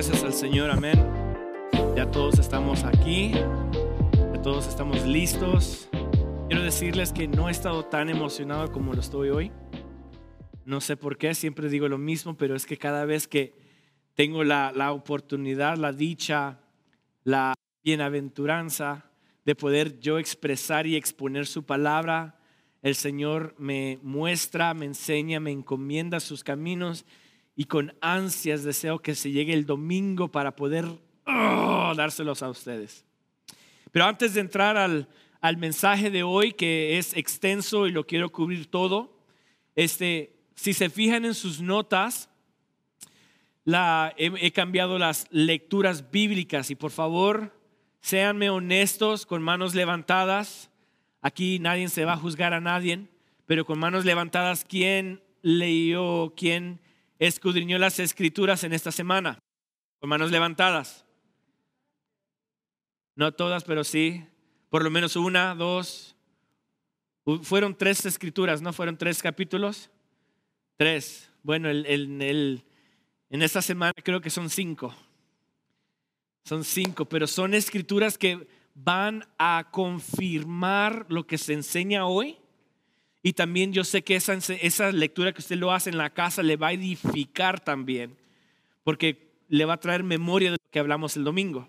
Gracias al Señor, amén. Ya todos estamos aquí, ya todos estamos listos. Quiero decirles que no he estado tan emocionado como lo estoy hoy. No sé por qué, siempre digo lo mismo, pero es que cada vez que tengo la, la oportunidad, la dicha, la bienaventuranza de poder yo expresar y exponer su palabra, el Señor me muestra, me enseña, me encomienda sus caminos y con ansias deseo que se llegue el domingo para poder oh, dárselos a ustedes. Pero antes de entrar al, al, mensaje de hoy, que es extenso y lo quiero cubrir todo, este, si se fijan en sus notas, la, he, he cambiado las lecturas bíblicas y por favor, séanme honestos con manos levantadas. Aquí nadie se va a juzgar a nadie, pero con manos levantadas, ¿quién leyó, quién escudriñó las escrituras en esta semana? Con manos levantadas. No todas, pero sí. Por lo menos una, dos. Fueron tres escrituras, ¿no? Fueron tres capítulos. Tres. Bueno, en esta semana creo que son cinco. Son cinco, pero son escrituras que van a confirmar lo que se enseña hoy. Y también yo sé que esa, esa lectura que usted lo hace en la casa le va a edificar también, porque le va a traer memoria de lo que hablamos el domingo.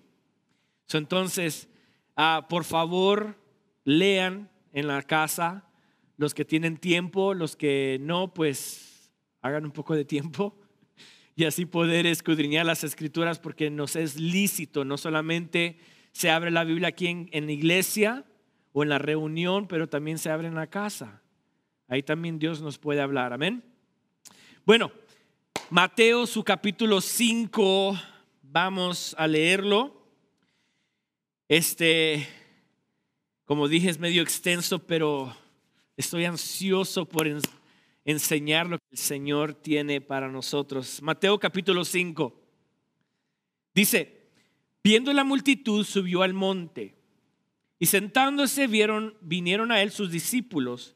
entonces, uh, por favor, lean en la casa, los que tienen tiempo, los que no, pues hagan un poco de tiempo y así poder escudriñar las escrituras porque nos es lícito, no solamente se abre la Biblia aquí en, en, iglesia o en la reunión, pero también se abre en la casa. Ahí también Dios nos puede hablar, amén. Bueno, Mateo su capítulo 5, vamos a leerlo. Este, como dije, es medio extenso, pero estoy ansioso por enseñar lo que el Señor tiene para nosotros. Mateo capítulo 5 dice, Viendo la multitud, subió al monte. Y sentándose vieron, vinieron a él sus discípulos,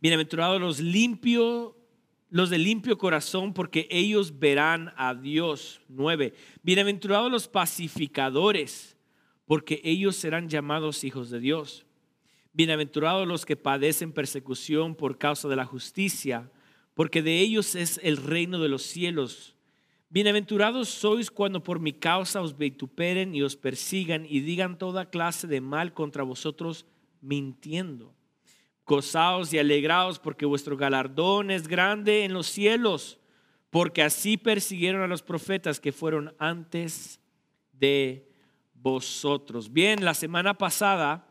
Bienaventurados los limpios, los de limpio corazón, porque ellos verán a Dios. Nueve. Bienaventurados los pacificadores, porque ellos serán llamados hijos de Dios. Bienaventurados los que padecen persecución por causa de la justicia porque de ellos es el reino de los cielos. Bienaventurados sois cuando por mi causa os vituperen y os persigan y digan toda clase de mal contra vosotros mintiendo. Gozaos y alegraos porque vuestro galardón es grande en los cielos, porque así persiguieron a los profetas que fueron antes de vosotros. Bien, la semana pasada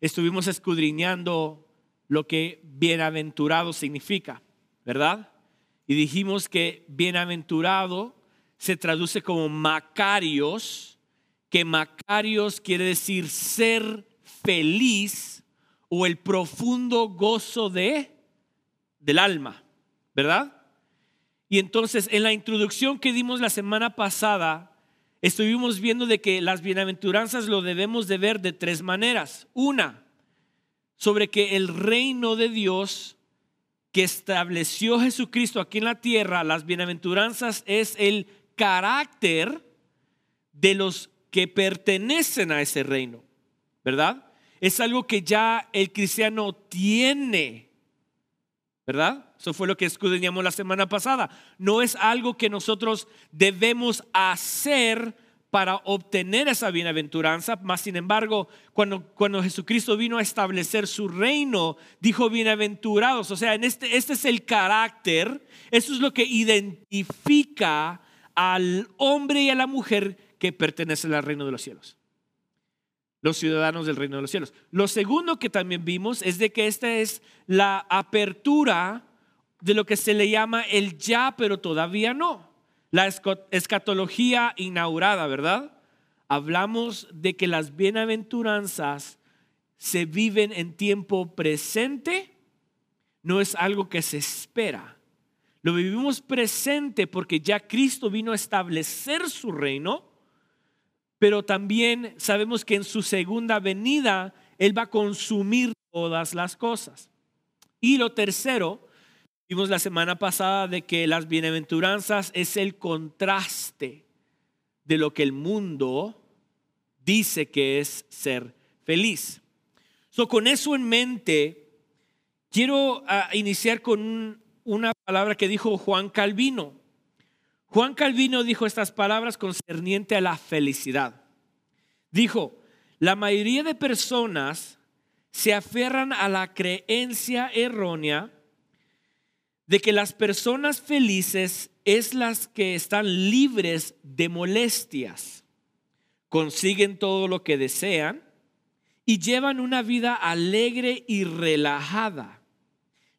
estuvimos escudriñando lo que bienaventurado significa, ¿verdad? Y dijimos que bienaventurado se traduce como Macarios, que Macarios quiere decir ser feliz o el profundo gozo de del alma, ¿verdad? Y entonces en la introducción que dimos la semana pasada, estuvimos viendo de que las bienaventuranzas lo debemos de ver de tres maneras. Una, sobre que el reino de Dios que estableció Jesucristo aquí en la tierra, las bienaventuranzas, es el carácter de los que pertenecen a ese reino, ¿verdad? Es algo que ya el cristiano tiene, ¿verdad? Eso fue lo que escudriñamos la semana pasada. No es algo que nosotros debemos hacer para obtener esa bienaventuranza, más sin embargo, cuando, cuando Jesucristo vino a establecer su reino, dijo bienaventurados, o sea, en este, este es el carácter, eso es lo que identifica al hombre y a la mujer que pertenecen al reino de los cielos, los ciudadanos del reino de los cielos. Lo segundo que también vimos es de que esta es la apertura de lo que se le llama el ya, pero todavía no. la escatología inaugurada, ¿verdad? Hablamos de que las bienaventuranzas se viven en tiempo presente, no es algo que se espera. Lo vivimos presente porque ya Cristo vino a establecer su reino, pero también sabemos que en su segunda venida Él va a consumir todas las cosas. Y lo tercero, Vimos la semana pasada de que las bienaventuranzas es el contraste de lo que el mundo dice que es ser feliz. So, con eso en mente, quiero ah, iniciar con una palabra que dijo Juan Calvino. Juan Calvino dijo estas palabras concerniente a la felicidad. Dijo, la mayoría de personas se aferran a la creencia errónea de que las personas felices es las que están libres de molestias, consiguen todo lo que desean y llevan una vida alegre y relajada.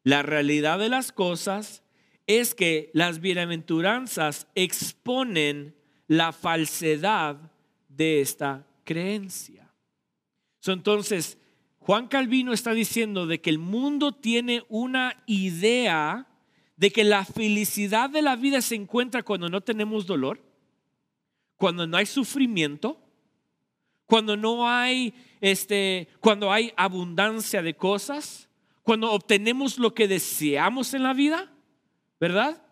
La realidad de las cosas es que las bienaventuranzas exponen la falsedad de esta creencia. entonces, Juan Calvino está diciendo de que el mundo tiene una idea de que la felicidad de la vida se encuentra cuando no tenemos dolor, cuando no hay sufrimiento, cuando no hay este cuando hay abundancia de cosas, cuando obtenemos lo que deseamos en la vida, ¿verdad?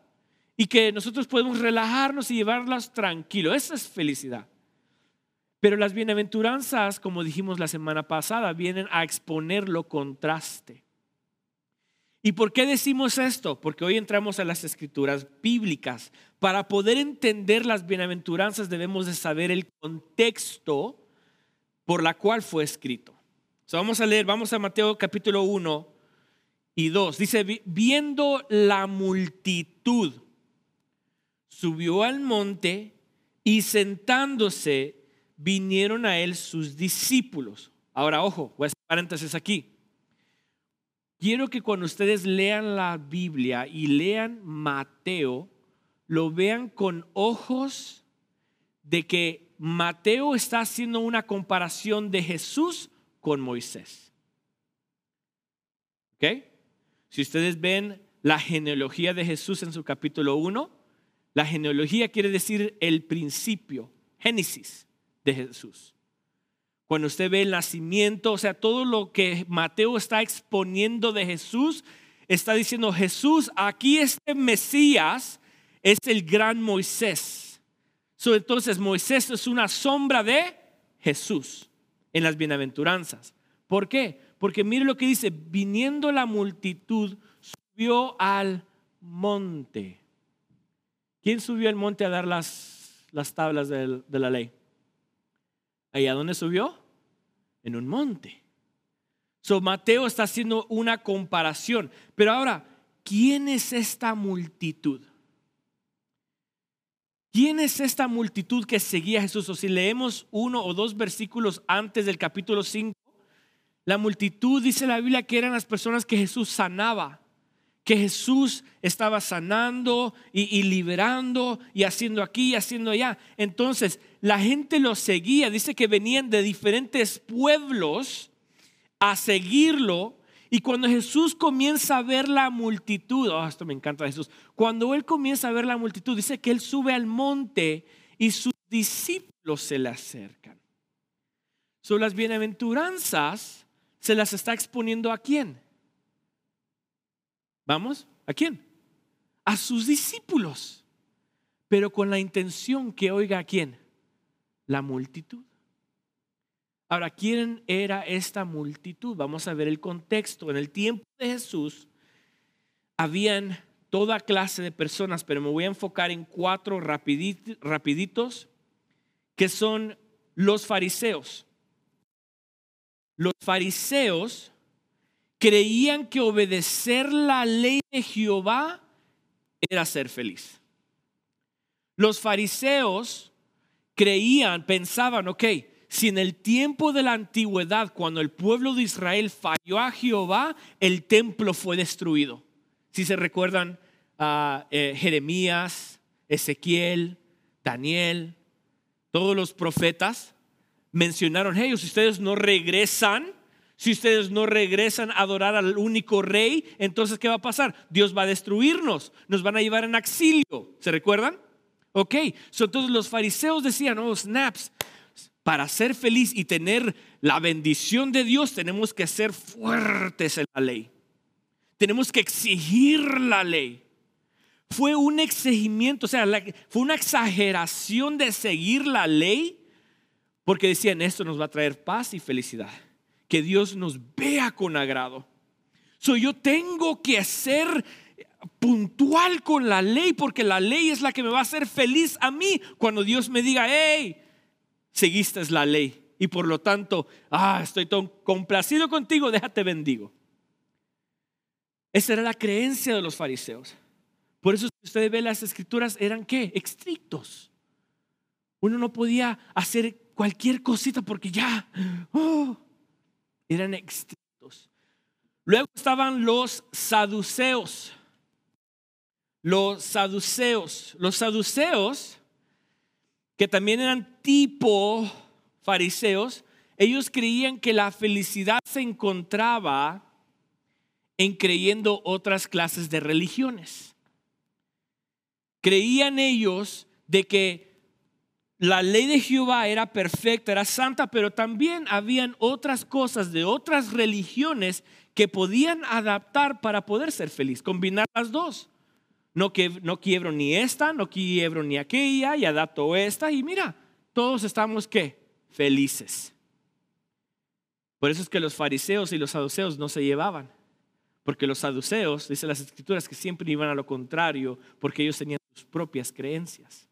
Y que nosotros podemos relajarnos y llevarlas tranquilo, esa es felicidad. Pero las bienaventuranzas, como dijimos la semana pasada, vienen a exponer lo contraste. ¿Y por qué decimos esto? Porque hoy entramos a las escrituras bíblicas. Para poder entender las bienaventuranzas debemos de saber el contexto por la cual fue escrito. vamos a leer, vamos a Mateo capítulo 1 y 2. Dice, viendo la multitud, subió al monte y sentándose vinieron a él sus discípulos. Ahora, ojo, voy a hacer paréntesis aquí. Quiero que cuando ustedes lean la Biblia y lean Mateo, lo vean con ojos de que Mateo está haciendo una comparación de Jesús con Moisés. ¿Ok? Si ustedes ven la genealogía de Jesús en su capítulo 1, la genealogía quiere decir el principio, Génesis de Jesús. Cuando usted ve el nacimiento, o sea, todo lo que Mateo está exponiendo de Jesús, está diciendo, Jesús, aquí este Mesías es el gran Moisés. entonces Moisés es una sombra de Jesús en las bienaventuranzas. ¿Por qué? Porque mire lo que dice, viniendo la multitud, subió al monte. ¿Quién subió al monte a dar las, las tablas de la ley? ¿Ahí a dónde subió? En un monte. So, Mateo está haciendo una comparación. Pero ahora, ¿quién es esta multitud? ¿Quién es esta multitud que seguía a Jesús? O si leemos uno o dos versículos antes del capítulo 5, la multitud dice la Biblia que eran las personas que Jesús sanaba que Jesús estaba sanando y, liberando y haciendo aquí y haciendo allá. Entonces, la gente lo seguía, dice que venían de diferentes pueblos a seguirlo. Y cuando Jesús comienza a ver la multitud, oh, esto me encanta Jesús, cuando él comienza a ver la multitud, dice que él sube al monte y sus discípulos se le acercan. Son las bienaventuranzas, se las está exponiendo a quién? ¿Vamos? ¿A quién? A sus discípulos. Pero con la intención que oiga a quién? La multitud. Ahora, ¿quién era esta multitud? Vamos a ver el contexto. En el tiempo de Jesús habían toda clase de personas, pero me voy a enfocar en cuatro rapiditos, que son los fariseos. Los fariseos creían que obedecer la ley de Jehová era ser feliz. Los fariseos creían, pensaban, ok, si en el tiempo de la antigüedad, cuando el pueblo de Israel falló a Jehová, el templo fue destruido. Si se recuerdan a eh, Jeremías, Ezequiel, Daniel, todos los profetas mencionaron, hey, si ustedes no regresan, si ustedes no regresan a adorar al único rey, entonces ¿qué va a pasar? Dios va a destruirnos, nos van a llevar en exilio. ¿Se recuerdan? Ok, entonces los fariseos decían, oh, snaps, para ser feliz y tener la bendición de Dios tenemos que ser fuertes en la ley. Tenemos que exigir la ley. Fue un exigimiento, o sea, fue una exageración de seguir la ley porque decían, esto nos va a traer paz y felicidad que Dios nos vea con agrado. So, yo tengo que ser puntual con la ley porque la ley es la que me va a hacer feliz a mí cuando Dios me diga, hey, seguiste la ley y por lo tanto, ah, estoy tan complacido contigo, déjate bendigo. Esa era la creencia de los fariseos. Por eso si usted ve las escrituras, eran qué? Estrictos. Uno no podía hacer cualquier cosita porque ya, oh, eran estrictos. Luego estaban los saduceos. Los saduceos. Los saduceos, que también eran tipo fariseos, ellos creían que la felicidad se encontraba en creyendo otras clases de religiones. Creían ellos de que la ley de Jehová era perfecta, era santa, pero también habían otras cosas de otras religiones que podían adaptar para poder ser feliz, combinar las dos. No, que, no quiebro ni esta, no quiebro ni aquella y adapto esta y mira, todos estamos qué? Felices. Por eso es que los fariseos y los saduceos no se llevaban. Porque los saduceos, dice las escrituras, que siempre iban a lo contrario, porque ellos tenían sus propias creencias.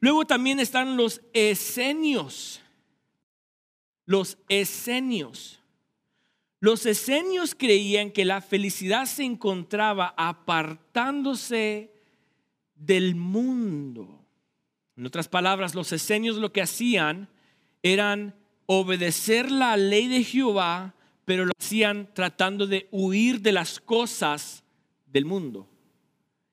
Luego también están los esenios. Los esenios. Los esenios creían que la felicidad se encontraba apartándose del mundo. En otras palabras, los esenios lo que hacían eran obedecer la ley de Jehová, pero lo hacían tratando de huir de las cosas del mundo.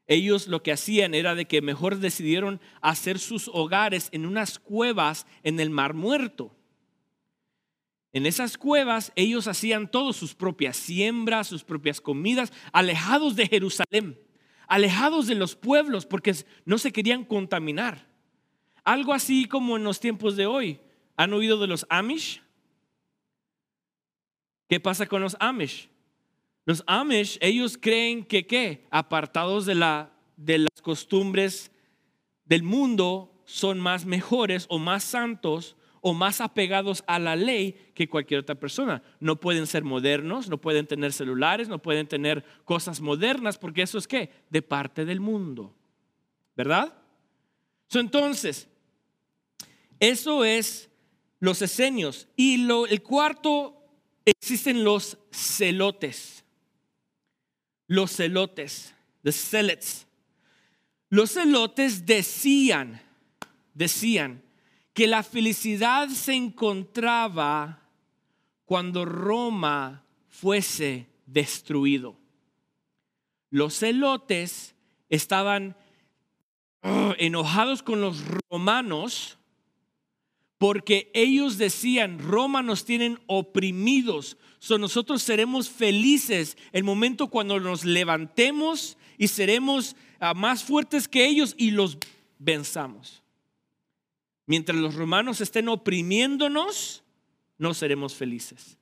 Ellos lo que hacían era de que mejor decidieron hacer sus hogares en unas cuevas en el Mar Muerto. En esas cuevas ellos hacían todas sus propias siembras, sus propias comidas, alejados de Jerusalén, alejados de los pueblos, porque no se querían contaminar. Algo así como en los tiempos de hoy. ¿Han oído de los Amish? ¿Qué pasa con los Amish? Los Amish, ellos creen que qué? Apartados de, la, de las costumbres del mundo, son más mejores o más santos o más apegados a la ley que cualquier otra persona. No pueden ser modernos, no pueden tener celulares, no pueden tener cosas modernas, porque eso es qué? De parte del mundo. ¿Verdad? entonces, eso es los esenios. Y lo, el cuarto, existen los celotes los celotes, the zealots. Los celotes decían, decían que la felicidad se encontraba cuando Roma fuese destruido. Los celotes estaban enojados con los romanos porque ellos decían, Roma nos tienen oprimidos, so nosotros seremos felices el momento cuando nos levantemos y seremos ah, más fuertes que ellos y los venzamos. Mientras los romanos estén oprimiéndonos, no seremos felices.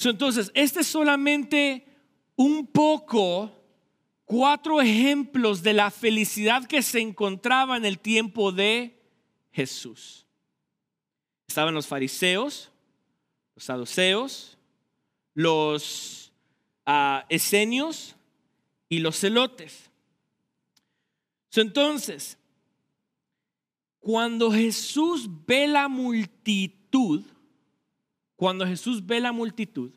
entonces, este es solamente un poco, cuatro ejemplos de la felicidad que se encontraba en el tiempo de Jesús. Estaban los fariseos, los saduceos, los uh, esenios y los celotes. Entonces, cuando Jesús ve la multitud, cuando Jesús ve la multitud,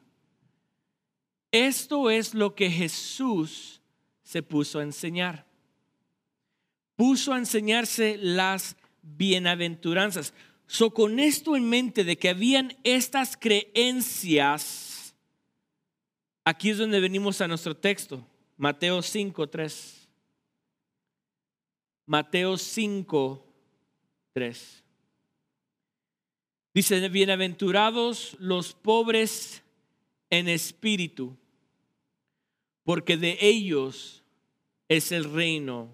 esto es lo que Jesús se puso a enseñar. Puso a enseñarse las bienaventuranzas. So, con esto en mente de que habían estas creencias, aquí es donde venimos a nuestro texto, Mateo 5, 3. Mateo 5, 3. Dice, bienaventurados los pobres en espíritu, porque de ellos es el reino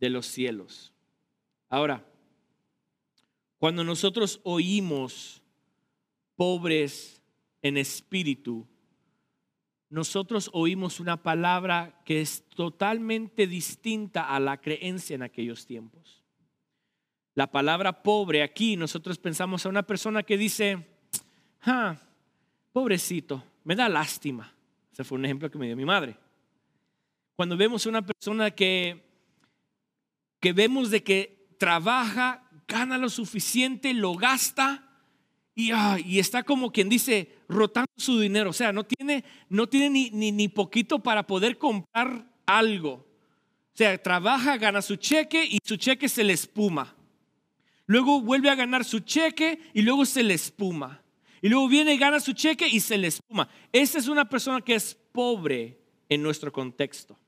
de los cielos. Ahora, cuando nosotros oímos pobres en espíritu, nosotros oímos una palabra que es totalmente distinta a la creencia en aquellos tiempos. La palabra pobre aquí, nosotros pensamos a una persona que dice, ah, pobrecito, me da lástima. Ese fue un ejemplo que me dio mi madre. Cuando vemos a una persona que, que vemos de que trabaja, gana lo suficiente, lo gasta y, está como quien dice rotando su dinero. O sea, no tiene, no tiene ni, ni, ni poquito para poder comprar algo. O sea, trabaja, gana su cheque y su cheque se le espuma. Luego vuelve a ganar su cheque y luego se le espuma. Y luego viene y gana su cheque y se le espuma. Esa es una persona que es pobre en nuestro contexto.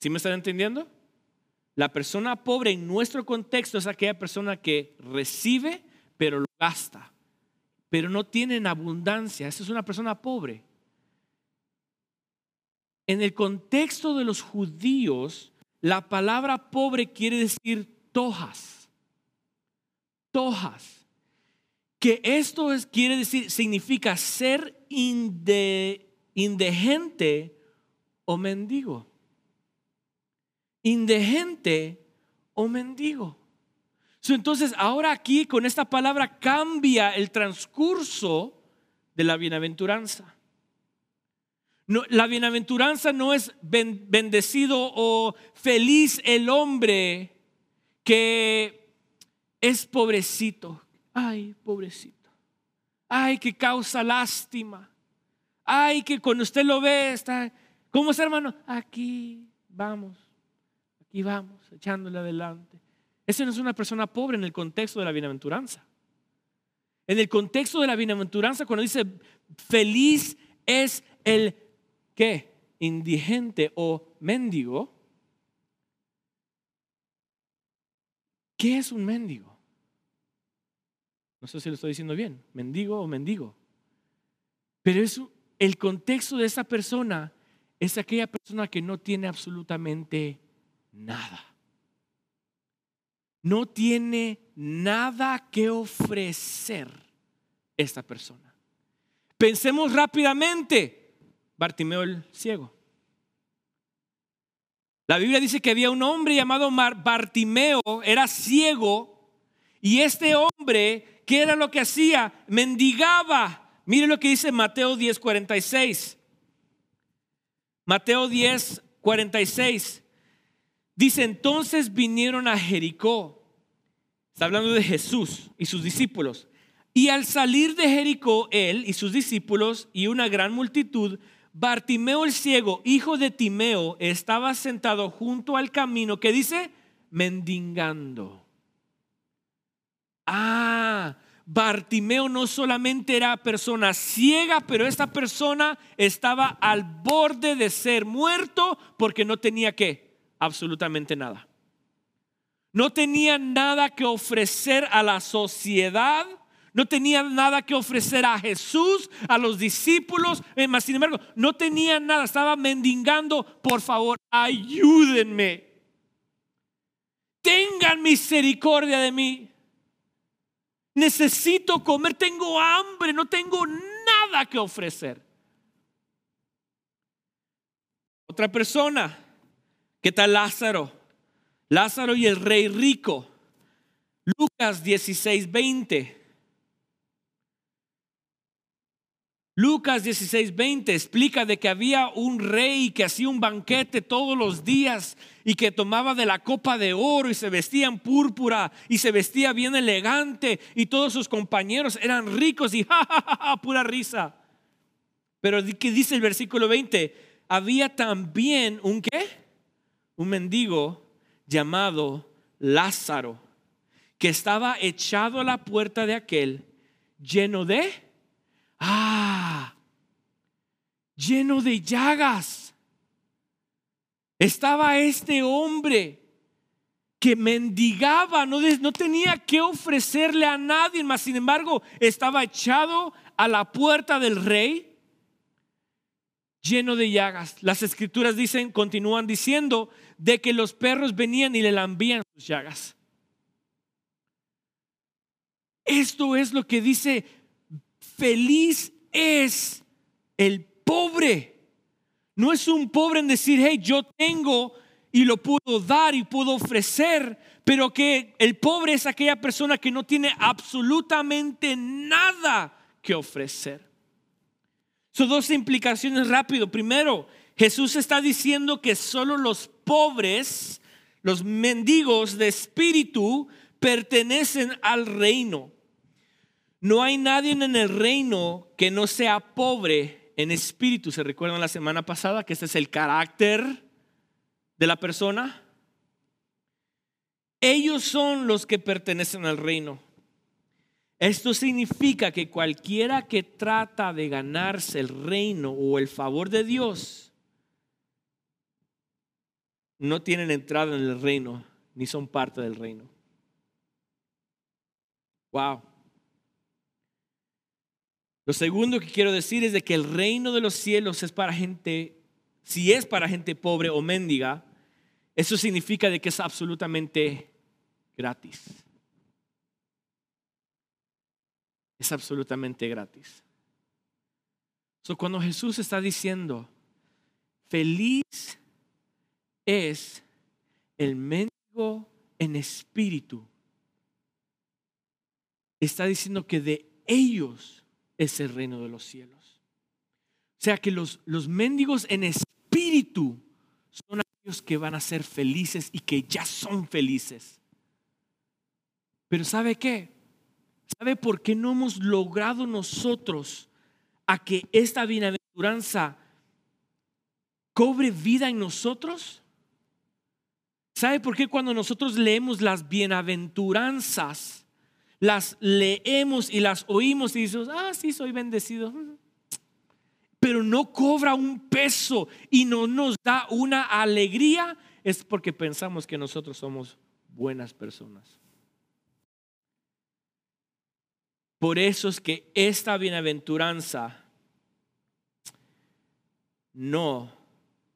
¿Sí me están entendiendo? La persona pobre en nuestro contexto es aquella persona que recibe, pero lo gasta, pero no tiene en abundancia. Esa es una persona pobre. En el contexto de los judíos, la palabra pobre quiere decir tojas. Tojas. Que esto es, quiere decir, significa ser indigente o mendigo indigente o mendigo. Entonces, ahora aquí con esta palabra cambia el transcurso de la bienaventuranza. La bienaventuranza no es bendecido o feliz el hombre que es pobrecito. Ay, pobrecito. Ay, que causa lástima. Ay, que cuando usted lo ve está, ¿cómo es hermano? Aquí, vamos y vamos echándole adelante. Esa no es una persona pobre en el contexto de la bienaventuranza. En el contexto de la bienaventuranza, cuando dice feliz es el ¿qué? Indigente o mendigo. ¿Qué es un mendigo? No sé si lo estoy diciendo bien, mendigo o mendigo. Pero es el contexto de esa persona es aquella persona que no tiene absolutamente nada. No tiene nada que ofrecer esta persona. Pensemos rápidamente, Bartimeo el ciego. La Biblia dice que había un hombre llamado Bartimeo, era ciego, y este hombre, ¿qué era lo que hacía? Mendigaba. Mire lo que dice Mateo 10, 46. Mateo 10, 46. Dice, entonces vinieron a Jericó. Está hablando de Jesús y sus discípulos. Y al salir de Jericó, él y sus discípulos y una gran multitud, Bartimeo el ciego, hijo de Timeo, estaba sentado junto al camino que dice, mendigando. Ah, Bartimeo no solamente era persona ciega, pero esta persona estaba al borde de ser muerto porque no tenía que absolutamente nada. No tenía nada que ofrecer a la sociedad, no tenía nada que ofrecer a Jesús, a los discípulos, eh, más sin embargo, no tenía nada, estaba mendigando, por favor, ayúdenme. Tengan misericordia de mí. Necesito comer, tengo hambre, no tengo nada que ofrecer. Otra persona ¿Qué tal Lázaro? Lázaro y el rey rico. Lucas 16, 20. Lucas 16, 20 explica de que había un rey que hacía un banquete todos los días y que tomaba de la copa de oro y se vestía en púrpura y se vestía bien elegante y todos sus compañeros eran ricos y ja, pura risa. Pero ¿qué dice el versículo 20? Había también un qué? Un mendigo llamado Lázaro, que estaba echado a la puerta de aquel, lleno de, ah, lleno de llagas. estaba este hombre que mendigaba, no, tenía que ofrecerle a nadie más, sin embargo, estaba echado a la puerta del rey lleno de llagas. Las escrituras dicen, continúan diciendo, de que los perros venían y le lambían sus llagas. Esto es lo que dice, feliz es el pobre. No es un pobre en decir, hey, yo tengo y lo puedo dar y puedo ofrecer, pero que el pobre es aquella persona que no tiene absolutamente nada que ofrecer. Son dos implicaciones rápido. Primero, Jesús está diciendo que solo los pobres, los mendigos de espíritu, pertenecen al reino. No hay nadie en el reino que no sea pobre en espíritu. ¿Se recuerdan la semana pasada que este es el carácter de la persona? Ellos son los que pertenecen al reino. Esto significa que cualquiera que trata de ganarse el reino o el favor de Dios, no tienen entrada en el reino ni son parte del reino. Wow. Lo segundo que quiero decir es de que el reino de los cielos es para gente, si es para gente pobre o mendiga, eso significa de que es absolutamente gratis. Es absolutamente gratis. So, cuando Jesús está diciendo, feliz es el mendigo en espíritu, está diciendo que de ellos es el reino de los cielos. O sea que los, los mendigos en espíritu son aquellos que van a ser felices y que ya son felices. Pero ¿sabe qué? ¿Sabe por qué no hemos logrado nosotros a que esta bienaventuranza cobre vida en nosotros? ¿Sabe por qué cuando nosotros leemos las bienaventuranzas, las leemos y las oímos y decimos, ah, sí, soy bendecido. Pero no cobra un peso y no nos da una alegría, es porque pensamos que nosotros somos buenas personas. Por eso es que esta bienaventuranza no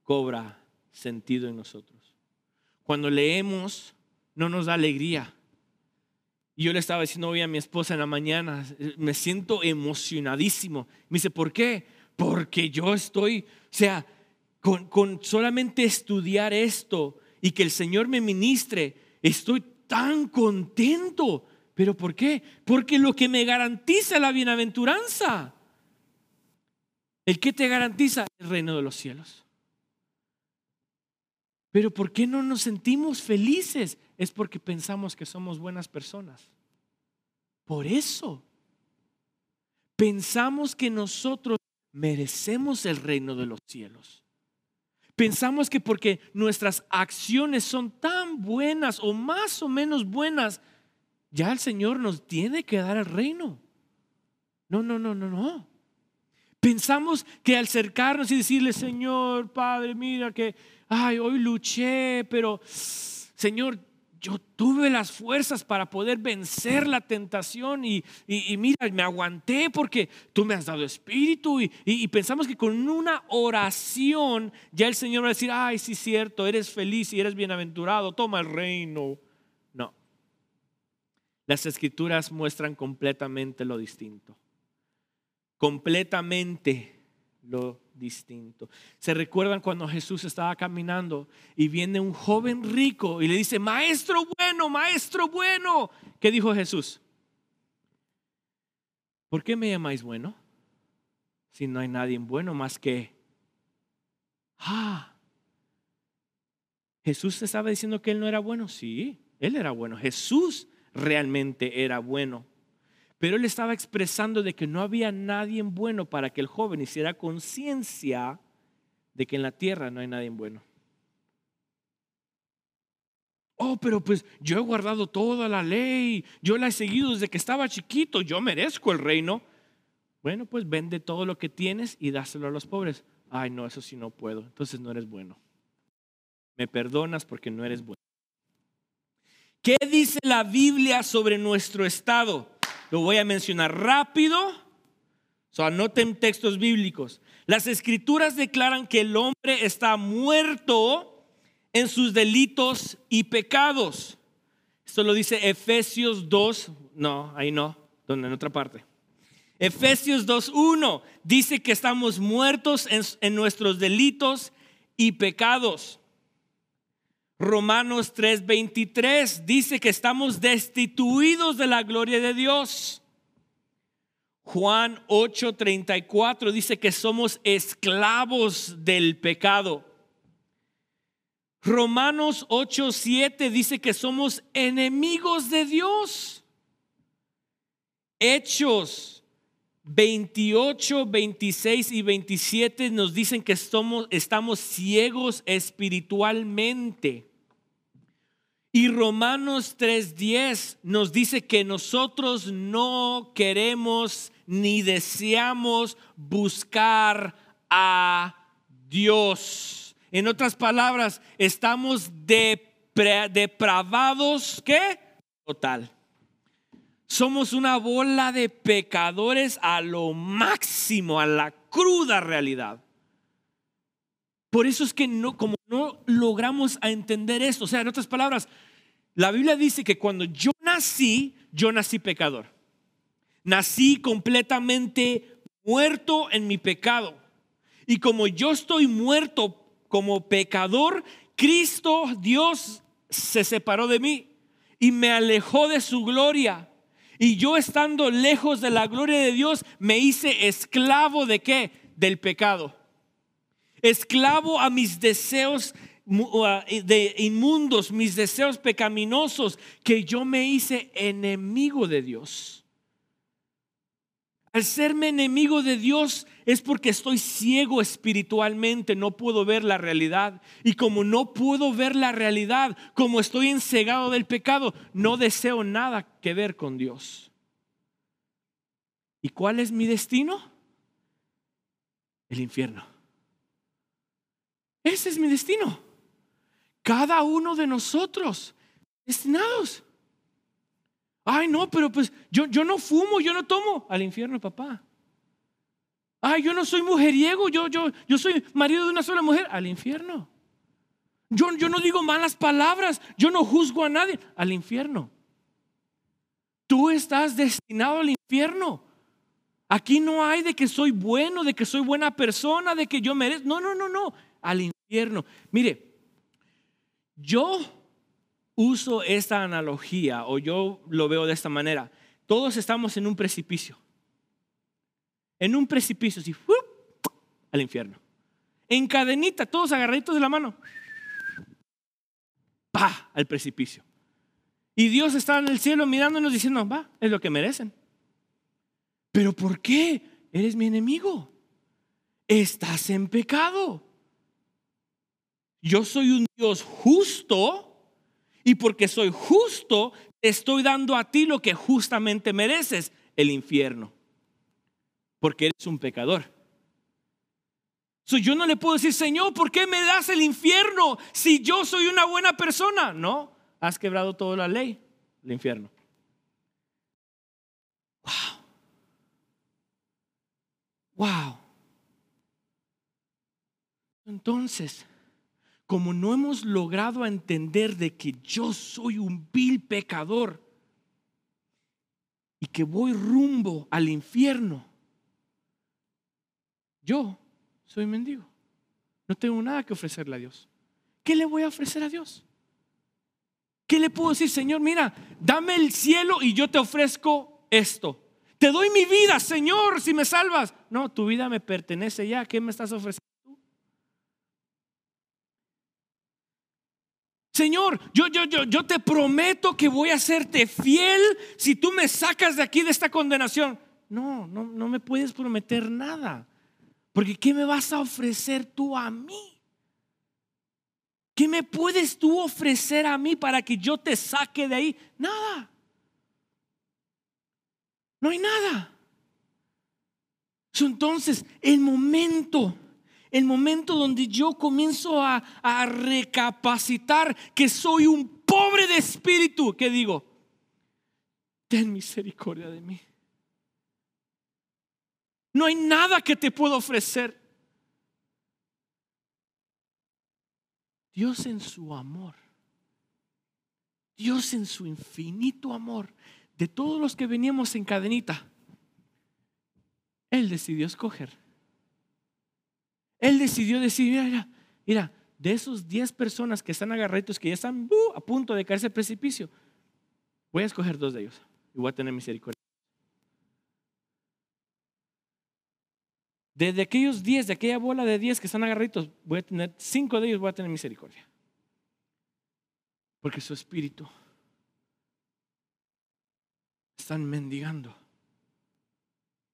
cobra sentido en nosotros. Cuando leemos, no nos da alegría y yo le estaba diciendo hoy a mi esposa en la mañana, me siento emocionadísimo. Me dice, ¿por qué? Porque yo estoy, o sea, con, con solamente estudiar esto y que el Señor me ministre, estoy tan contento. ¿Pero por qué? Porque lo que me garantiza la bienaventuranza. ¿El que te garantiza? El reino de los cielos. Pero ¿por qué no nos sentimos felices? Es porque pensamos que somos buenas personas. Por eso. Pensamos que nosotros merecemos el reino de los cielos. Pensamos que porque nuestras acciones son tan buenas o más o menos buenas, ya el Señor nos tiene que dar el reino. No, no, no, no, no. Pensamos que al acercarnos y decirle, Señor, Padre, mira que ay, hoy luché, pero Señor, yo tuve las fuerzas para poder vencer la tentación y, mira, me aguanté porque tú me has dado espíritu y, y, pensamos que con una oración ya el Señor va a decir, ay, sí, cierto, eres feliz y eres bienaventurado, toma el reino. Las escrituras muestran completamente lo distinto, completamente lo distinto. ¿Se recuerdan cuando Jesús estaba caminando y viene un joven rico y le dice, maestro bueno, maestro bueno? ¿Qué dijo Jesús? ¿Por qué me llamáis bueno? Si no hay nadie bueno más que... Ah, Jesús estaba diciendo que él no era bueno. Sí, él era bueno. Jesús realmente era bueno. Pero él estaba expresando de que no había nadie bueno para que el joven hiciera conciencia de que en la tierra no hay nadie bueno. Oh, pero pues yo he guardado toda la ley, yo la he seguido desde que estaba chiquito, yo merezco el reino. Bueno, pues vende todo lo que tienes y dáselo a los pobres. Ay, no, eso sí no puedo, entonces no eres bueno. me perdonas porque no eres bueno. ¿Qué dice la Biblia sobre nuestro estado? Lo voy a mencionar rápido. Anoten textos bíblicos. Las escrituras declaran que el hombre está muerto en sus delitos y pecados. Esto lo dice Efesios 2, no, ahí no, donde en otra parte. Efesios 2.1 dice que estamos muertos en nuestros delitos y pecados. Romanos 3:23 dice que estamos destituidos de la gloria de Dios. Juan 8:34 dice que somos esclavos del pecado. Romanos 8:7 dice que somos enemigos de Dios. Hechos 28, 26 y 27 nos dicen que somos, estamos ciegos espiritualmente. Y Romanos 3:10 nos dice que nosotros no queremos ni deseamos buscar a Dios. En otras palabras, estamos depravados, ¿qué? Total. Somos una bola de pecadores a lo máximo, a la cruda realidad. Por eso es que no, como no logramos entender esto, o sea, en otras palabras, la Biblia dice que cuando yo nací, yo nací pecador. Nací completamente muerto en mi pecado. Y como yo estoy muerto como pecador, Cristo, Dios, se separó de mí y me alejó de su gloria. Y yo estando lejos de la gloria de Dios, me hice esclavo de qué? Del pecado. Esclavo a mis deseos de inmundos, mis deseos pecaminosos, que yo me hice enemigo de Dios. Al serme enemigo de Dios es porque estoy ciego espiritualmente, no puedo ver la realidad. Y como no puedo ver la realidad, como estoy ensegado del pecado, no deseo nada que ver con Dios. ¿Y cuál es mi destino? El infierno. Ese es mi destino. Cada uno de nosotros destinados. Ay, no, pero pues yo, yo no fumo, yo no tomo. Al infierno, papá. Ay, yo no soy mujeriego, yo, yo, yo soy marido de una sola mujer. Al infierno. Yo, yo no digo malas palabras, yo no juzgo a nadie. Al infierno. Tú estás destinado al infierno. Aquí no hay de que soy bueno, de que soy buena persona, de que yo merezco. No, no, no, no. Al infierno. Mire, yo uso esta analogía o yo lo veo de esta manera. Todos estamos en un precipicio. En un precipicio, así, al infierno. En cadenita, todos agarraditos de la mano. Pa, al precipicio. Y Dios está en el cielo mirándonos diciendo, va, es lo que merecen. Pero ¿por qué? Eres mi enemigo. Estás en pecado. Yo soy un Dios justo y porque soy justo, te estoy dando a ti lo que justamente mereces, el infierno. Porque eres un pecador. yo no le puedo decir, Señor, ¿por qué me das el infierno si yo soy una buena persona? No, has quebrado toda la ley, el infierno. Wow. Wow. Entonces, como no hemos logrado entender de que yo soy un vil pecador y que voy rumbo al infierno, yo soy mendigo. No tengo nada que ofrecerle a Dios. ¿Qué le voy a ofrecer a Dios? ¿Qué le puedo decir, Señor? Mira, dame el cielo y yo te ofrezco esto. Te doy mi vida, Señor, si me salvas. No, tu vida me pertenece ya. ¿Qué me estás ofreciendo? Señor, yo, yo, yo, yo te prometo que voy a serte fiel si tú me sacas de aquí de esta condenación. No, no, no me puedes prometer nada. Porque ¿qué me vas a ofrecer tú a mí? ¿Qué me puedes tú ofrecer a mí para que yo te saque de ahí? Nada. No hay nada. Entonces, el momento el momento donde yo comienzo a, a recapacitar que soy un pobre de espíritu, que digo, ten misericordia de mí. No hay nada que te pueda ofrecer. Dios en su amor, Dios en su infinito amor, de todos los que veníamos en cadenita, Él decidió escoger. Él decidió decir, mira, mira, de esos 10 personas que están agarrados, que ya están uh, a punto de caerse al precipicio, voy a escoger dos de ellos y voy a tener misericordia. De, aquellos 10, de aquella bola de 10 que están agarritos, voy a tener 5 de ellos, voy a tener misericordia. Porque su espíritu están mendigando.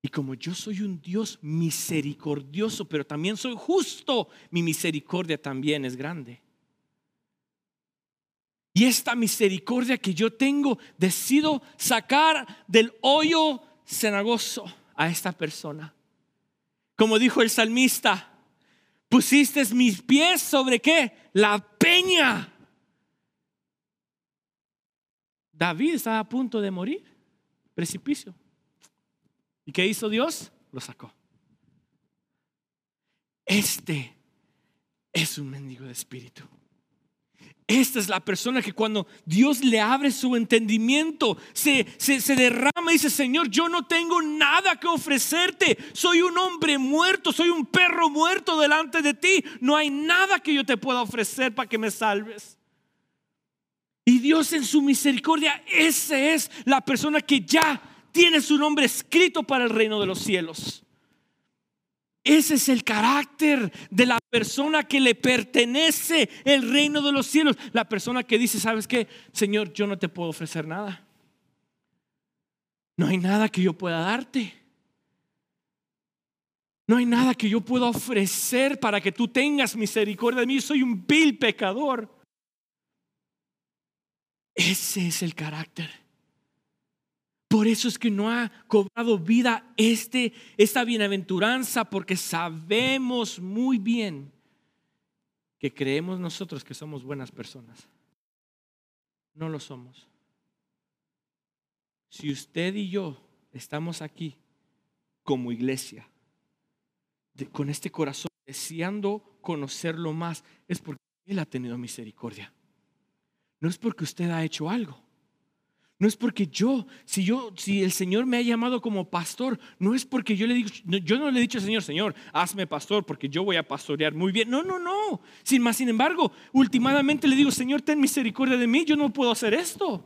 Y como yo soy un Dios misericordioso, pero también soy justo, mi misericordia también es grande. Y esta misericordia que yo tengo, decido sacar del hoyo cenagoso a esta persona. Como dijo el salmista, pusiste mis pies sobre qué? La peña. David estaba a punto de morir, precipicio. ¿Y qué hizo Dios? Lo sacó. Este es un mendigo de espíritu. Esta es la persona que cuando Dios le abre su entendimiento, se, se, derrama y dice, Señor, yo no tengo nada que ofrecerte. Soy un hombre muerto, soy un perro muerto delante de ti. No hay nada que yo te pueda ofrecer para que me salves. Y Dios en su misericordia, esa es la persona que ya tiene su nombre escrito para el reino de los cielos. Ese es el carácter de la persona que le pertenece el reino de los cielos. La persona que dice, ¿sabes qué? Señor, yo no te puedo ofrecer nada. No hay nada que yo pueda darte. No hay nada que yo pueda ofrecer para que tú tengas misericordia de mí. Soy un vil pecador. Ese es el carácter por eso es que no ha cobrado vida este, esta bienaventuranza, porque sabemos muy bien que creemos nosotros que somos buenas personas. No lo somos. Si usted y yo estamos aquí como iglesia, con este corazón deseando conocerlo más, es porque Él ha tenido misericordia. No es porque usted ha hecho algo. No es porque yo, si yo, si el Señor me ha llamado como pastor, no es porque yo le digo, yo no le he dicho al Señor, Señor, hazme pastor porque yo voy a pastorear muy bien. No, no, no. Sin más, sin embargo, últimamente le digo, Señor, ten misericordia de mí, yo no puedo hacer esto.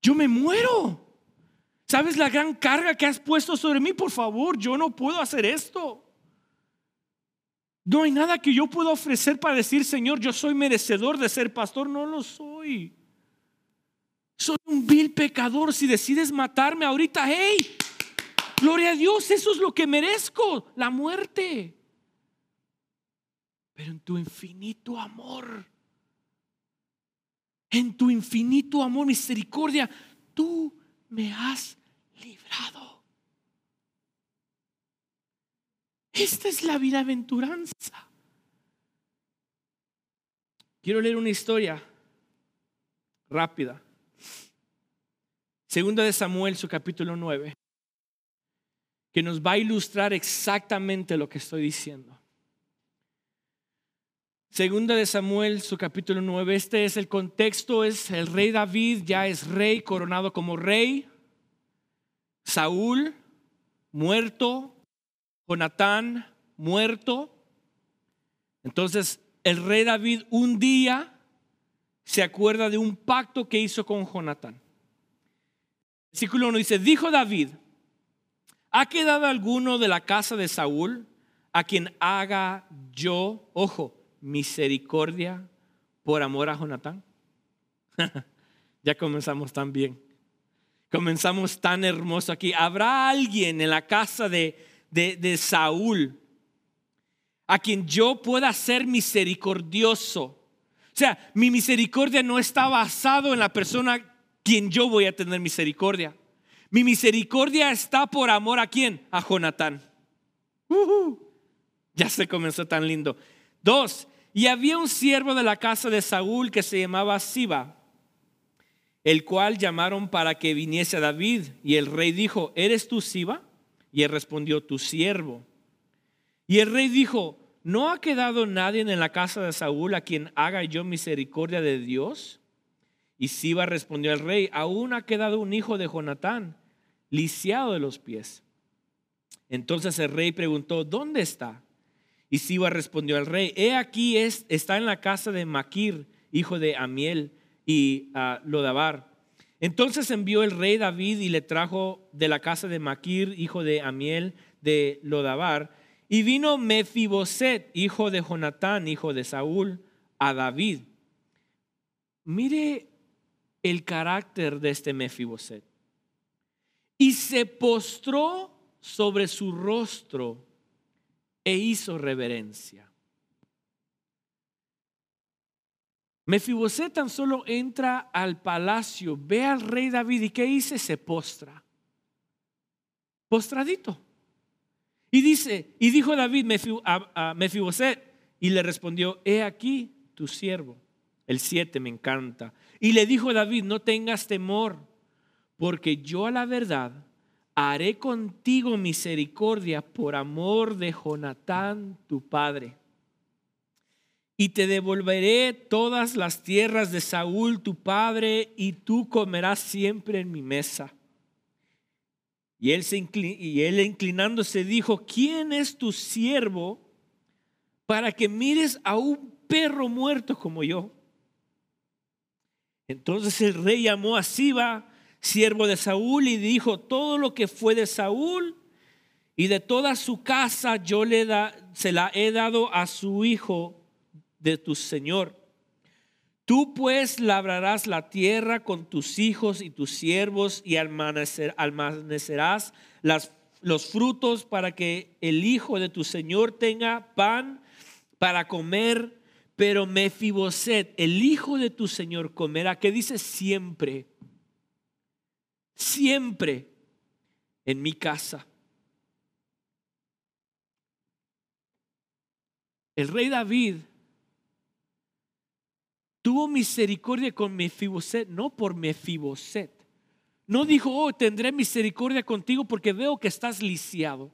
Yo me muero. ¿Sabes la gran carga que has puesto sobre mí? Por favor, yo no puedo hacer esto. No hay nada que yo pueda ofrecer para decir, Señor, yo soy merecedor de ser pastor. No lo soy. Soy un vil pecador. Si decides matarme ahorita, hey, gloria a Dios, eso es lo que merezco, la muerte. Pero en tu infinito amor, en tu infinito amor, misericordia, tú me has librado. Esta es la bienaventuranza. Quiero leer una historia rápida. Segunda de Samuel, su capítulo 9, que nos va a ilustrar exactamente lo que estoy diciendo. Segunda de Samuel, su capítulo 9, este es el contexto, es el rey David, ya es rey, coronado como rey. Saúl, muerto. Jonatán, muerto. Entonces, el rey David un día se acuerda de un pacto que hizo con Jonatán. Versículo 1 dice, dijo David, ¿ha quedado alguno de la casa de Saúl a quien haga yo, ojo, misericordia por amor a Jonatán? ya comenzamos tan bien. Comenzamos tan hermoso aquí. ¿Habrá alguien en la casa de, de, de Saúl a quien yo pueda ser misericordioso? O sea, mi misericordia no está basado en la persona quien yo voy a tener misericordia. Mi misericordia está por amor a quién? A Jonatán. Ya se comenzó tan lindo. Dos, y había un siervo de la casa de Saúl que se llamaba Siba, el cual llamaron para que viniese a David. Y el rey dijo, ¿eres tú Siba? Y él respondió, tu siervo. Y el rey dijo, ¿no ha quedado nadie en la casa de Saúl a quien haga yo misericordia de Dios? Y Siba respondió al rey, aún ha quedado un hijo de Jonatán, lisiado de los pies. Entonces el rey preguntó, ¿dónde está? Y Siba respondió al rey, he aquí es, está en la casa de Maquir, hijo de Amiel y uh, Lodabar. Entonces envió el rey David y le trajo de la casa de Maquir, hijo de Amiel de Lodabar. Y vino Mefiboset, hijo de Jonatán, hijo de Saúl, a David. Mire el carácter de este Mefiboset. Y se postró sobre su rostro e hizo reverencia. Mefiboset tan solo entra al palacio, ve al rey David y ¿qué dice? Se postra. Postradito. Y dice, y dijo David a Mefiboset y le respondió, he aquí tu siervo. El 7 me encanta. Y le dijo David, no tengas temor, porque yo a la verdad haré contigo misericordia por amor de Jonatán, tu padre. Y te devolveré todas las tierras de Saúl, tu padre, y tú comerás siempre en mi mesa. Y él, se y él inclinándose dijo, ¿quién es tu siervo para que mires a un perro muerto como yo? Entonces el rey llamó a Siba, siervo de Saúl, y dijo, todo lo que fue de Saúl y de toda su casa yo le da, se la he dado a su hijo de tu Señor. Tú pues labrarás la tierra con tus hijos y tus siervos y almacenarás las, los frutos para que el hijo de tu Señor tenga pan para comer. Pero Mefiboset, el hijo de tu Señor, comerá, que dice siempre, siempre en mi casa. El rey David tuvo misericordia con Mefiboset, no por Mefiboset. No dijo, oh, tendré misericordia contigo porque veo que estás lisiado.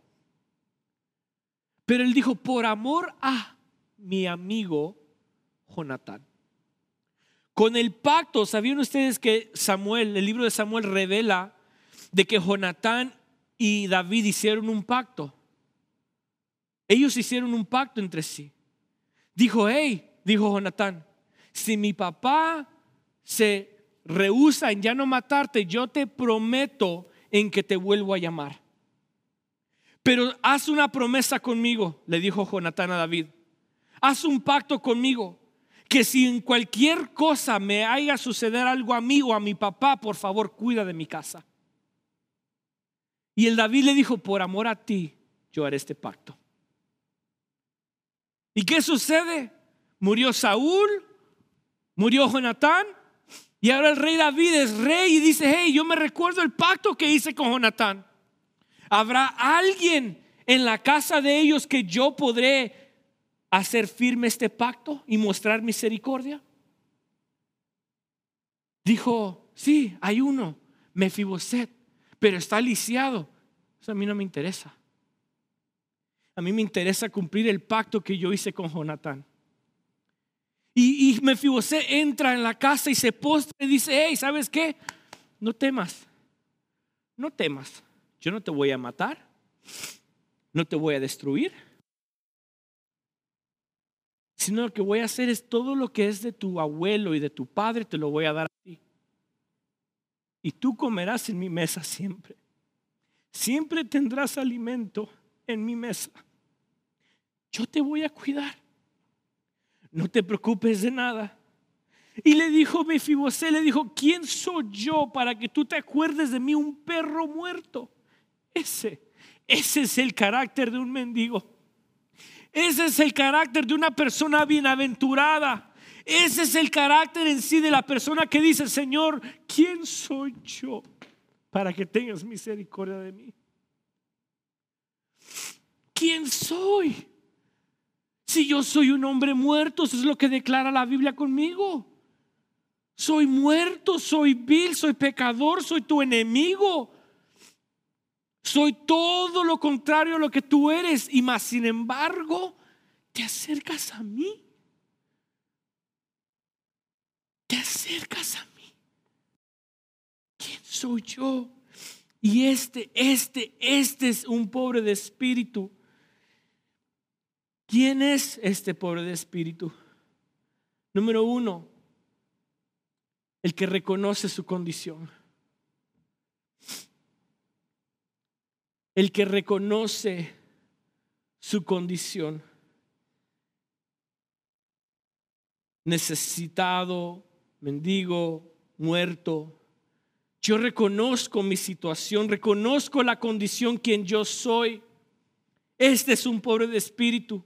Pero él dijo, por amor a mi amigo Jonatán. Con el pacto, ¿sabían ustedes que Samuel, el libro de Samuel revela de que Jonatán y David hicieron un pacto? Ellos hicieron un pacto entre sí. Dijo, hey, dijo Jonatán, si mi papá se rehúsa en ya no matarte, yo te prometo en que te vuelvo a llamar. Pero haz una promesa conmigo, le dijo Jonatán a David. Haz un pacto conmigo que si en cualquier cosa me haya suceder algo a mí o a mi papá, por favor, cuida de mi casa. Y el David le dijo, por amor a ti, yo haré este pacto. ¿Y qué sucede? Murió Saúl, murió Jonatán, y ahora el rey David es rey y dice, hey, yo me recuerdo el pacto que hice con Jonatán. ¿Habrá alguien en la casa de ellos que yo podré hacer firme este pacto y mostrar misericordia? Dijo, sí, hay uno, Mefiboset, pero está lisiado. Eso a mí no me interesa. A mí me interesa cumplir el pacto que yo hice con Jonatán. Y, y Mefiboset entra en la casa y se postra y dice, hey, ¿sabes qué? No temas, no temas. Yo no te voy a matar, no te voy a destruir sino lo que voy a hacer es todo lo que es de tu abuelo y de tu padre, te lo voy a dar a ti. Y tú comerás en mi mesa siempre. Siempre tendrás alimento en mi mesa. Yo te voy a cuidar. No te preocupes de nada. Y le dijo Mefibosé, le dijo, ¿quién soy yo para que tú te acuerdes de mí, un perro muerto? Ese, ese es el carácter de un mendigo. Ese es el carácter de una persona bienaventurada. Ese es el carácter en sí de la persona que dice, Señor, ¿quién soy yo para que tengas misericordia de mí? ¿Quién soy Si yo soy un hombre muerto, eso es lo que declara la Biblia conmigo. Soy muerto, soy vil, soy pecador, soy tu enemigo. Soy todo lo contrario a lo que tú eres y más sin embargo te acercas a mí. Te acercas a mí. ¿Quién soy yo? Y este, este, este es un pobre de espíritu. ¿Quién es este pobre de espíritu? Número uno, el que reconoce su condición. El que reconoce su condición. Necesitado, mendigo, muerto. Yo reconozco mi situación, reconozco la condición quien yo soy. Este es un pobre de espíritu.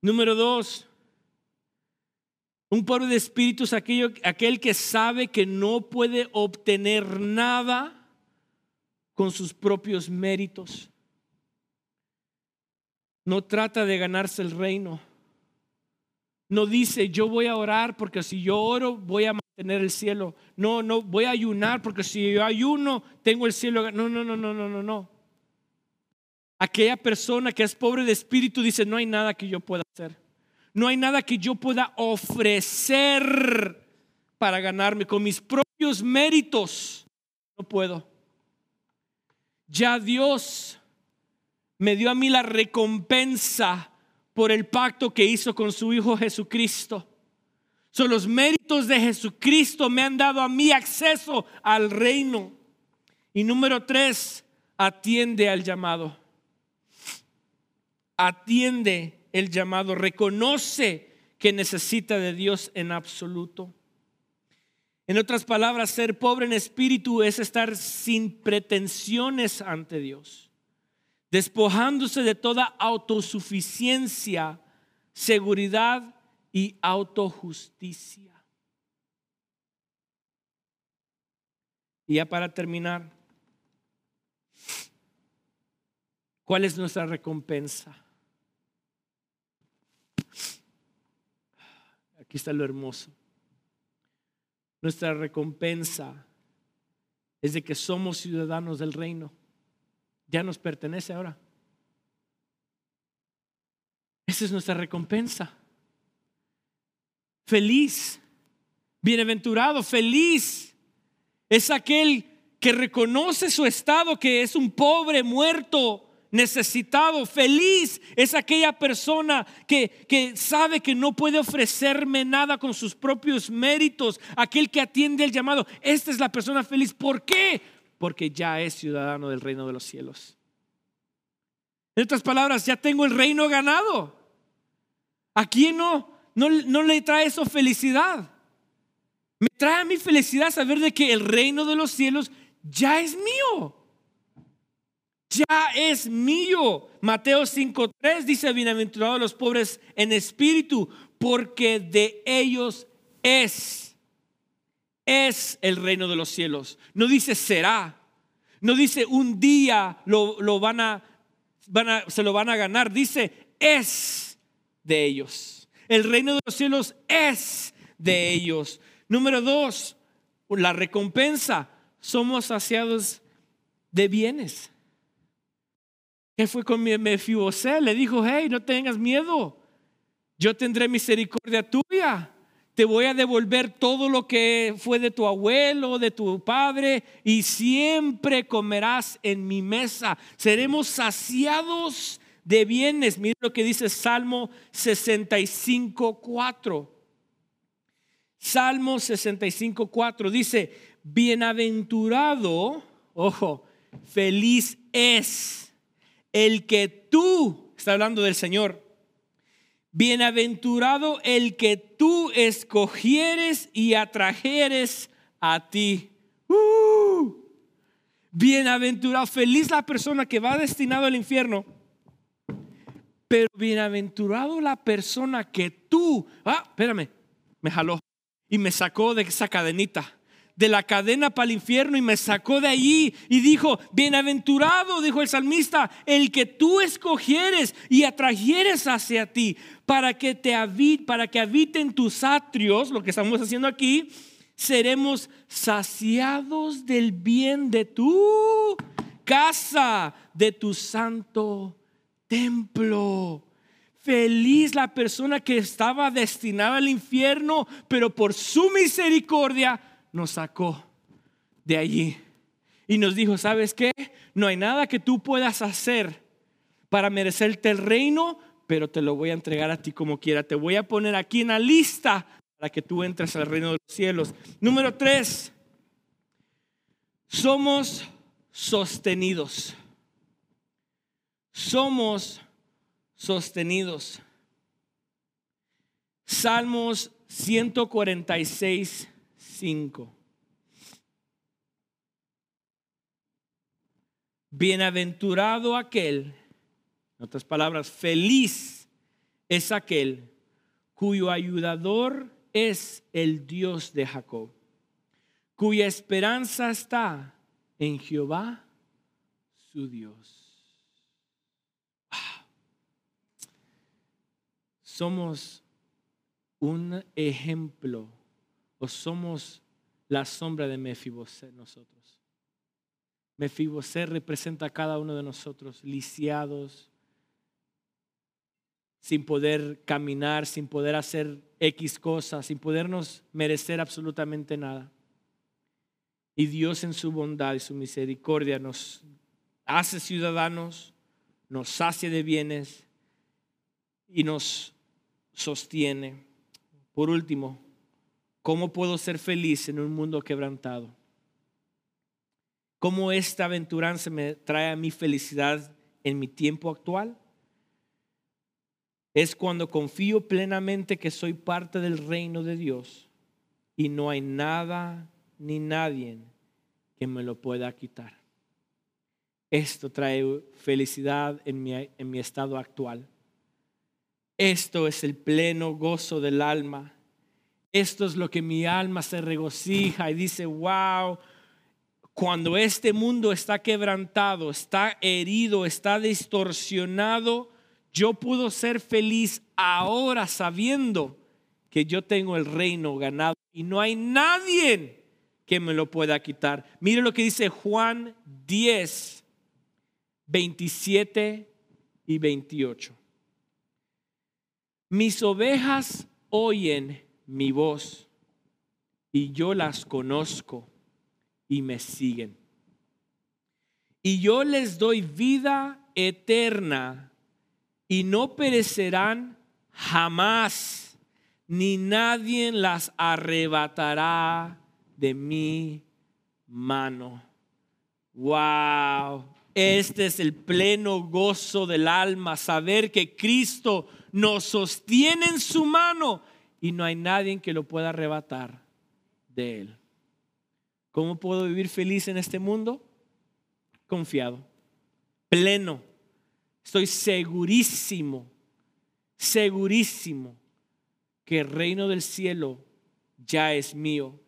Número dos, un pobre de espíritu es aquel que sabe que no puede obtener nada con sus propios méritos. No trata de ganarse el reino. No dice, yo voy a orar porque si yo oro voy a mantener el cielo. No, no, voy a ayunar porque si yo ayuno tengo el cielo. No, no, no, no, no, no, no. Aquella persona que es pobre de espíritu dice, no hay nada que yo pueda hacer. No hay nada que yo pueda ofrecer para ganarme con mis propios méritos. No puedo. Ya Dios me dio a mí la recompensa por el pacto que hizo con su Hijo Jesucristo. Son los méritos de Jesucristo me han dado a mí acceso al reino. Y número tres, atiende al llamado. Atiende el llamado, reconoce que necesita de Dios en absoluto. En otras palabras, ser pobre en espíritu es estar sin pretensiones ante Dios, despojándose de toda autosuficiencia, seguridad y autojusticia. Y ya para terminar, ¿cuál es nuestra recompensa? Aquí está lo hermoso. Nuestra recompensa es de que somos ciudadanos del reino. Ya nos pertenece ahora. Esa es nuestra recompensa. Feliz, bienaventurado, feliz. Es aquel que reconoce su estado, que es un pobre muerto necesitado, feliz. Es aquella persona que, que, sabe que no puede ofrecerme nada con sus propios méritos. Aquel que atiende el llamado. Esta es la persona feliz. ¿Por qué? Porque ya es ciudadano del reino de los cielos. En otras palabras, ya tengo el reino ganado. ¿A quién no, no, no le trae eso felicidad? Me trae a mi felicidad saber de que el reino de los cielos ya es mío ya es mío. Mateo 5.3 dice, bienaventurados los pobres en espíritu, porque de ellos es, es el reino de los cielos. No dice será, no dice un día lo, van, a, van a, se lo van a ganar, dice es de ellos. El reino de los cielos es de ellos. Número dos, la recompensa. Somos saciados de bienes. ¿Qué fue con Mefibosé? Le dijo, hey, no tengas miedo. Yo tendré misericordia tuya. Te voy a devolver todo lo que fue de tu abuelo, de tu padre, y siempre comerás en mi mesa. Seremos saciados de bienes. Mira lo que dice Salmo 65, 4. Salmo 65, 4 dice, bienaventurado, ojo, feliz es el que tú, está hablando del Señor, bienaventurado el que tú escogieres y atrajeres a ti. Uh, bienaventurado, feliz la persona que va destinado al infierno. Pero bienaventurado la persona que tú, ah, espérame, me jaló y me sacó de esa cadenita de la cadena para el infierno y me sacó de allí y dijo, bienaventurado, dijo el salmista, el que tú escogieres y atrajeres hacia ti para que te habite, para que habiten tus atrios, lo que estamos haciendo aquí, seremos saciados del bien de tu casa, de tu santo templo. Feliz la persona que estaba destinada al infierno, pero por su misericordia nos sacó de allí. Y nos dijo, ¿sabes qué? No hay nada que tú puedas hacer para merecerte el reino, pero te lo voy a entregar a ti como quiera. Te voy a poner aquí en la lista para que tú entres al reino de los cielos. Número tres, somos sostenidos. Somos sostenidos. Salmos 146, 5. Bienaventurado aquel, en otras palabras, feliz es aquel cuyo ayudador es el Dios de Jacob, cuya esperanza está en Jehová, su Dios. somos un ejemplo somos la sombra de Mefiboset nosotros. Mefiboset representa a cada uno de nosotros, lisiados, sin poder caminar, sin poder hacer X cosas, sin podernos merecer absolutamente nada. Y Dios en su bondad y su misericordia nos hace ciudadanos, nos sacia de bienes y nos sostiene. Por último, ¿cómo puedo ser feliz en un mundo quebrantado? ¿Cómo esta aventuranza me trae a mi felicidad en mi tiempo actual? Es cuando confío plenamente que soy parte del reino de Dios y no hay nada ni nadie que me lo pueda quitar. Esto trae felicidad en mi, en mi estado actual. Esto es el pleno gozo del alma. Esto es lo que mi alma se regocija y dice, wow, cuando este mundo está quebrantado, está herido, está distorsionado, yo puedo ser feliz ahora sabiendo que yo tengo el reino ganado y no hay nadie que me lo pueda quitar. Mire lo que dice Juan 10, 27 y 28. Mis ovejas oyen mi voz y yo las conozco y me siguen. Y yo les doy vida eterna y no perecerán jamás, ni nadie las arrebatará de mi mano. Wow, este es el pleno gozo del alma, saber que Cristo nos sostiene en su mano y no hay nadie que lo pueda arrebatar de él. ¿Cómo puedo vivir feliz en este mundo? Confiado, pleno. Estoy segurísimo, segurísimo que el reino del cielo ya es mío.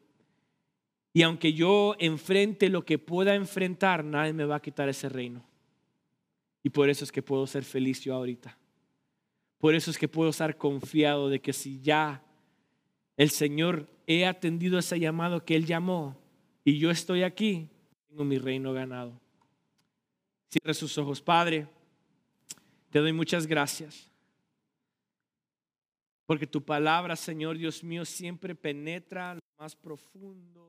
Y aunque yo enfrente lo que pueda enfrentar, nadie me va a quitar ese reino. Y por eso es que puedo ser feliz yo ahorita. Por eso es que puedo estar confiado de que si ya el Señor he atendido ese llamado que Él llamó y yo estoy aquí, tengo mi reino ganado. Cierre sus ojos, Padre. Te doy muchas gracias. Porque tu palabra, Señor Dios mío, siempre penetra lo más profundo.